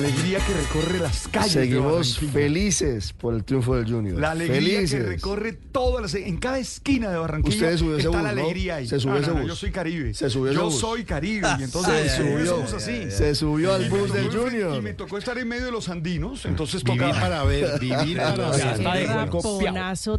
Alegría que recorre las calles. Seguimos felices por el triunfo del Junior. La alegría felices. que recorre todas las. En cada esquina de Barranquilla Usted subió ese está bus, la ¿no? alegría ahí. Se subió No, ese no, no, bus. Yo soy Caribe. Se subió ese Yo bus. soy Caribe. Y entonces Se subió. somos así. Se subió al bus del Junior. Y me tocó estar en medio de los andinos, entonces Vivir tocaba. para ver, vivir para ver.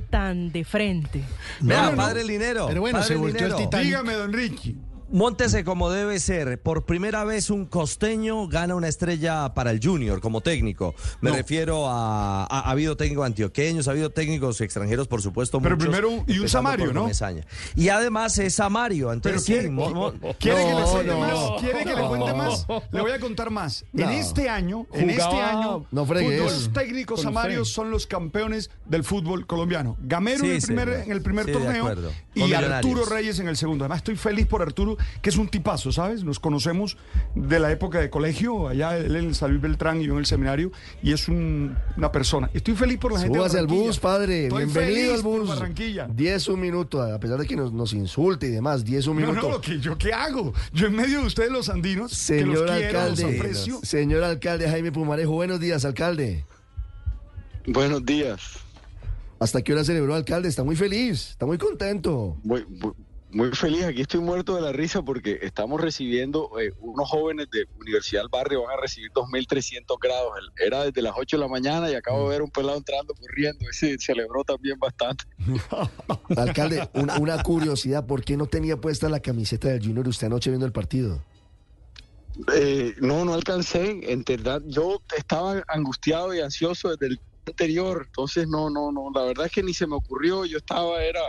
Tan de frente. Vea, No, no, no. padre Linero. Pero bueno, padre se volteó el Titanic. Dígame, don Ricky. Móntese como debe ser. Por primera vez un costeño gana una estrella para el Junior como técnico. Me No. refiero a, a- Ha habido técnicos antioqueños, ha habido técnicos extranjeros, por supuesto. Pero muchos, primero, y un Samario, ¿no? Y además es Samario. Pero Entonces, quiere, sí, mo- mo- ¿quiere que le cuente no. más. ¿Quiere que le cuente más? Le voy a contar más. En este año, en este Jugaba- año, los técnicos samarios usted. son los campeones del fútbol colombiano. Gamero en, el primer, en el primer torneo y Arturo. Reyes en el segundo. Además, estoy feliz por Arturo, que es un tipazo, ¿sabes? Nos conocemos de la época de colegio, allá él en el San Luis Beltrán y yo en el seminario, y es un- una persona. Estoy feliz por la gente de Súbase al bus, padre. Estoy Bienvenido feliz al por bus. Barranquilla. 10 un minuto, a pesar de que nos, nos insulte y demás. 10 un No, minuto. no, lo que yo qué hago. Yo en medio de ustedes los andinos, que Señor los quiero, alcalde, los aprecio. señor alcalde Jaime Pumarejo, buenos días, alcalde. Buenos días. ¿Hasta qué hora celebró alcalde? Está muy feliz, está muy contento. Muy, muy, muy feliz. Aquí estoy muerto de la risa porque estamos recibiendo, eh, unos jóvenes de Universidad del Barrio van a recibir 2.300 grados. Era desde las 8 de la mañana y acabo de ver un pelado entrando corriendo. Ese celebró también bastante. Alcalde, una, una curiosidad, ¿por qué no tenía puesta la camiseta del Junior usted anoche viendo el partido? Eh, no, no alcancé. En verdad, yo estaba angustiado y ansioso desde el anterior. Entonces, no, no, no. La verdad es que ni se me ocurrió. Yo estaba, era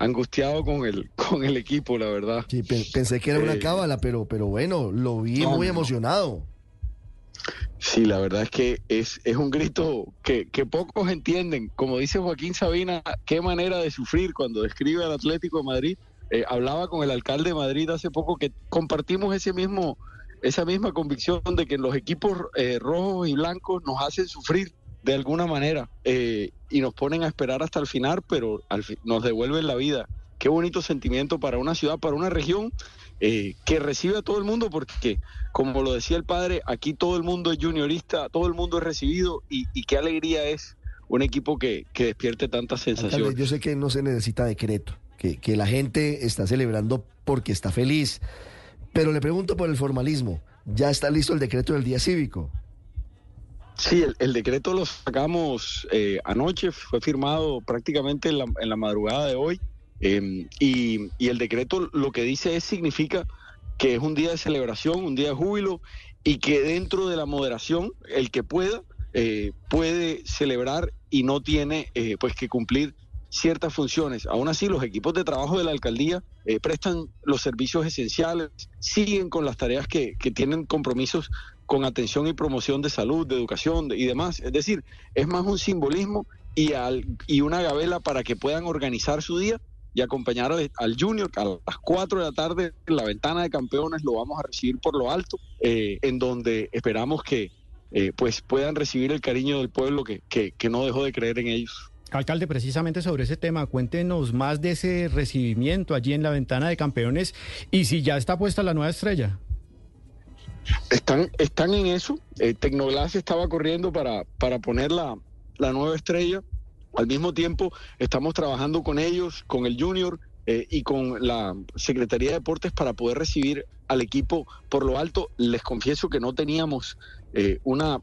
angustiado con el, con el equipo, la verdad. Sí, pe- pensé que era una Eh, cábala, pero, pero bueno, lo vi no, muy emocionado. Sí, la verdad es que es, es un grito que, que pocos entienden. Como dice Joaquín Sabina, qué manera de sufrir cuando describe al Atlético de Madrid. Eh, hablaba con el alcalde de Madrid hace poco que compartimos ese mismo, esa misma convicción de que los equipos eh, rojos y blancos nos hacen sufrir de alguna manera eh, y nos ponen a esperar hasta el final, pero al fi- nos devuelven la vida. Qué bonito sentimiento para una ciudad, para una región eh, que recibe a todo el mundo, porque como lo decía el padre, aquí todo el mundo es juniorista, todo el mundo es recibido y, y qué alegría es un equipo que, que despierte tantas Alcalde, sensaciones. yo sé que no se necesita decreto, que, que la gente está celebrando porque está feliz, pero le pregunto por el formalismo. ¿Ya está listo el decreto del día cívico? Sí, el, decreto lo sacamos eh, anoche, fue firmado prácticamente en la, en la madrugada de hoy. eh, y, el decreto lo que dice es, significa que es un día de celebración, un día de júbilo, y que dentro de la moderación, el que pueda, eh, puede celebrar y no tiene eh, pues que cumplir ciertas funciones. Aún así, los equipos de trabajo de la alcaldía eh, prestan los servicios esenciales, siguen con las tareas que tienen compromisos con atención y promoción de salud, de educación de- y demás. Es decir, es más un simbolismo y, al, y una gabela para que puedan organizar su día y acompañar al, al Junior a las 4 de la tarde en la ventana de campeones lo vamos a recibir por lo alto, eh, en donde esperamos que eh, pues puedan recibir el cariño del pueblo que, que, que no dejó de creer en ellos. Alcalde, precisamente sobre ese tema, cuéntenos más de ese recibimiento allí en la ventana de campeones y si ya está puesta la nueva estrella. Están, están en eso. Eh, Tecnoglass estaba corriendo para, para poner la, la nueva estrella. Al mismo tiempo, estamos trabajando con ellos, con el Junior eh, y con la Secretaría de Deportes para poder recibir al equipo por lo alto. Les confieso que no teníamos eh, una un-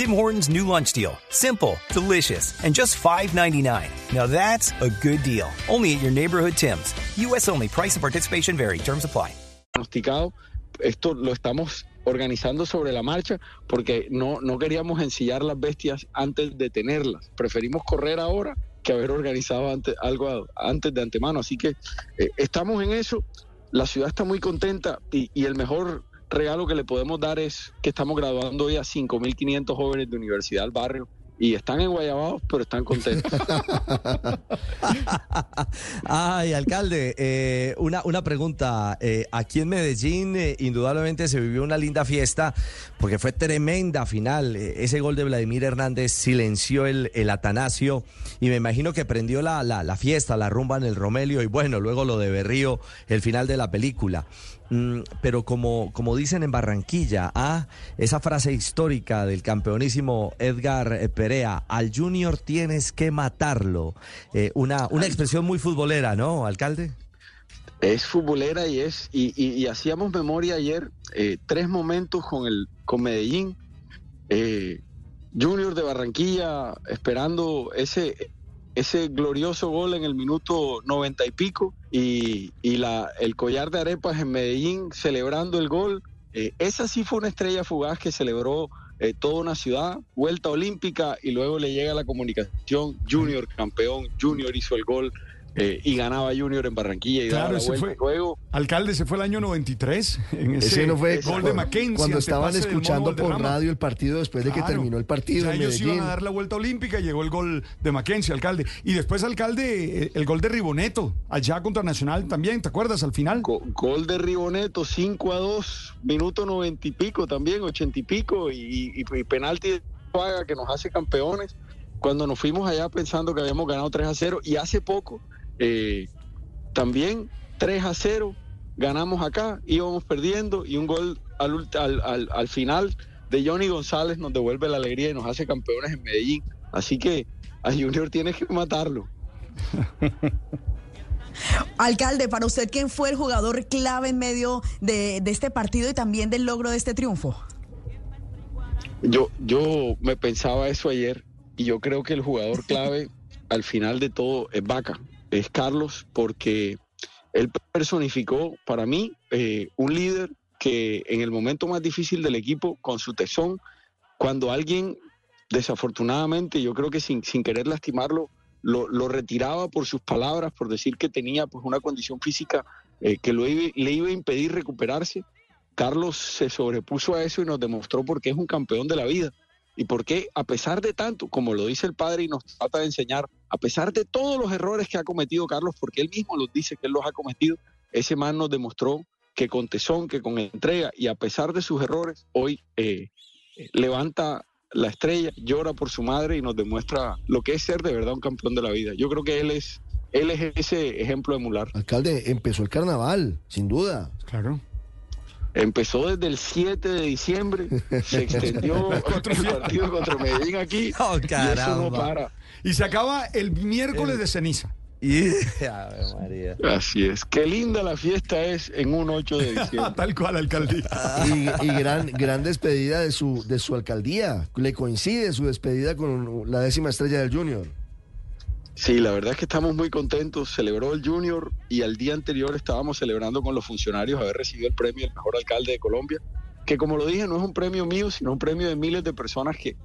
Tim Hortons new lunch deal. Simple, delicious, and just $5.99. Now that's a good deal. Only at your neighborhood Tim's. U.S. only. Price and participation vary. Terms apply. Esto lo estamos organizando sobre la marcha porque no, no queríamos ensillar las bestias antes de tenerlas. Preferimos correr ahora que haber organizado antes, algo antes de antemano. Así que eh, estamos en eso. La ciudad está muy contenta y, y el mejor regalo que le podemos dar es que estamos graduando hoy a 5.500 jóvenes de Universidad del Barrio y están en Guayabados, pero están contentos. Ay, alcalde, eh, una, una pregunta. Eh, aquí en Medellín, eh, indudablemente se vivió una linda fiesta porque fue tremenda final. Eh, ese gol de Vladimir Hernández silenció el, el Atanasio y me imagino que prendió la, la, la fiesta, la rumba en el Romelio y bueno, luego lo de Berrío, el final de la película. Mm, pero como, como dicen en Barranquilla, ah, esa frase histórica del campeonísimo Edgar eh, Perea, al Junior tienes que matarlo. Eh, una, una expresión muy futbolera, ¿no, alcalde? Es futbolera y es y, y- y hacíamos memoria ayer eh, tres momentos con el con Medellín, eh, Junior de Barranquilla esperando ese ese glorioso gol en el minuto noventa y pico y, la el collar de arepas en Medellín celebrando el gol. Eh, esa sí fue una estrella fugaz que celebró eh, toda una ciudad, vuelta olímpica y luego le llega la comunicación, Junior campeón, Junior hizo el gol eh, y ganaba Junior en Barranquilla y daba Claro, la ese vuelta. fue. Luego, Alcalde, se fue el año 93 en ese, Ese no fue gol de Mackenzie. cuando estaban escuchando por radio el partido después de que terminó el partido O sea, en ellos Medellín. iban a dar la vuelta olímpica y llegó el gol de Mackenzie, alcalde. Y después, alcalde, eh, el gol de Riboneto, allá contra Nacional también, ¿te acuerdas? Al final. go- gol de Riboneto, 5 a 2, minuto noventa y pico también, ochenta y pico, y, y- y penalti de Paga que nos hace campeones. Cuando nos fuimos allá pensando que habíamos ganado 3 a 0, y hace poco eh, también 3 a 0, ganamos acá, íbamos perdiendo, y un gol al, al- al final de Johnny González nos devuelve la alegría y nos hace campeones en Medellín. Así que a Junior tienes que matarlo. Alcalde, para usted, ¿quién fue el jugador clave en medio de, de este partido y también del logro de este triunfo? Yo, yo me pensaba eso ayer y yo creo que el jugador clave al final de todo es Vaca, es Carlos, porque él personificó para mí eh, un líder que en el momento más difícil del equipo, con su tesón, cuando alguien desafortunadamente, yo creo que sin, sin querer lastimarlo, lo, lo retiraba por sus palabras, por decir que tenía pues una condición física eh, que lo le iba a impedir recuperarse. Carlos se sobrepuso a eso y nos demostró por qué es un campeón de la vida y por qué, a pesar de tanto, como lo dice el padre y nos trata de enseñar, a pesar de todos los errores que ha cometido Carlos, porque él mismo los dice que él los ha cometido, ese man nos demostró que con tesón, que con entrega y a pesar de sus errores, hoy eh, eh, levanta la estrella, llora por su madre y nos demuestra lo que es ser de verdad un campeón de la vida. Yo creo que él es, él es ese ejemplo de emular. Alcalde, empezó el carnaval, sin duda. Claro. Empezó desde el 7 de diciembre, se extendió el partido contra Medellín aquí Oh, y eso no caramba. para. Y se acaba el miércoles de ceniza. Y, Ave María. Así es. Qué linda la fiesta es en un 8 de diciembre. Tal cual, alcalde. Y, y gran, gran despedida de su, de su alcaldía. Le coincide su despedida con la décima estrella del Junior. Sí, la verdad es que estamos muy contentos. Celebró el Junior y al día anterior estábamos celebrando con los funcionarios haber recibido el premio del mejor alcalde de Colombia, que como lo dije no es un premio mío, sino un premio de miles de personas que,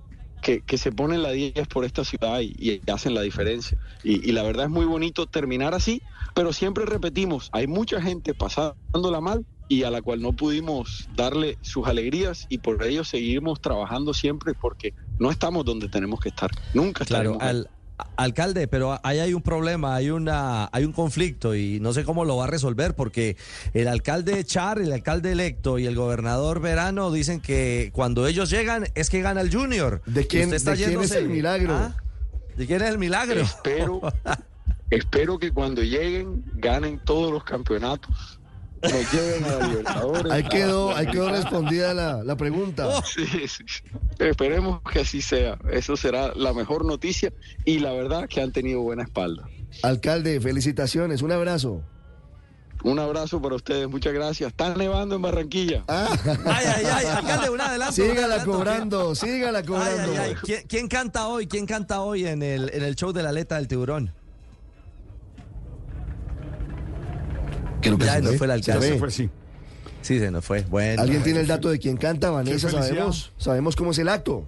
que, que se ponen la 10 por esta ciudad y, y hacen la diferencia. Y, y la verdad es muy bonito terminar así, pero siempre repetimos, hay mucha gente pasándola mal y a la cual no pudimos darle sus alegrías y por ello seguimos trabajando siempre porque no estamos donde tenemos que estar. Nunca Claro, estaremos al, alcalde, pero ahí hay un problema, hay una, hay un conflicto y no sé cómo lo va a resolver porque el alcalde Char, el alcalde electo y el gobernador Verano dicen que cuando ellos llegan es que gana el Junior. ¿De quién- está de quién es el milagro? ¿Ah? ¿De quién es el milagro? Espero, espero que cuando lleguen ganen todos los campeonatos. Nos lleven a Libertadores. Ahí quedó, a- ahí quedó respondida la, la pregunta. Sí, sí. Esperemos que así sea. Eso será la mejor noticia y la verdad que han tenido buena espalda. Alcalde, felicitaciones, un abrazo. Un abrazo para ustedes, muchas gracias. Está nevando en Barranquilla. Ah, Ay, ay, ay, alcalde, un adelanto. un sígala adelanto. cobrando, sígala Ay, cobrando. ay, ay. ¿Quién, quién canta hoy? ¿Quién canta hoy en el, en el show de la aleta del tiburón? Creo que Ya se nos fue, fue el alcalde. Se fue. fue, sí. Sí, se nos fue. Bueno. ¿Alguien tiene el dato de quién canta? Vanessa, sabemos, sabemos cómo es el acto.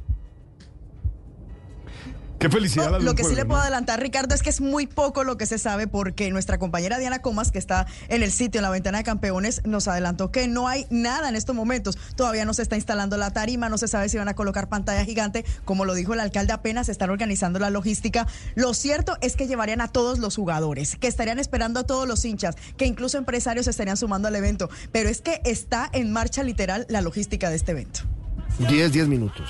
Qué felicidad Lo que sí le puedo adelantar, Ricardo, es que es muy poco lo que se sabe porque nuestra compañera Diana Comas, que está en el sitio, en la ventana de campeones, nos adelantó que no hay nada en estos momentos. Todavía no se está instalando la tarima, no se sabe si van a colocar pantalla gigante. Como lo dijo el alcalde, apenas están organizando la logística. Lo cierto es que llevarían a todos los jugadores, que estarían esperando a todos los hinchas, que incluso empresarios se estarían sumando al evento. Pero es que está en marcha literal la logística de este evento. 10, 10 minutos.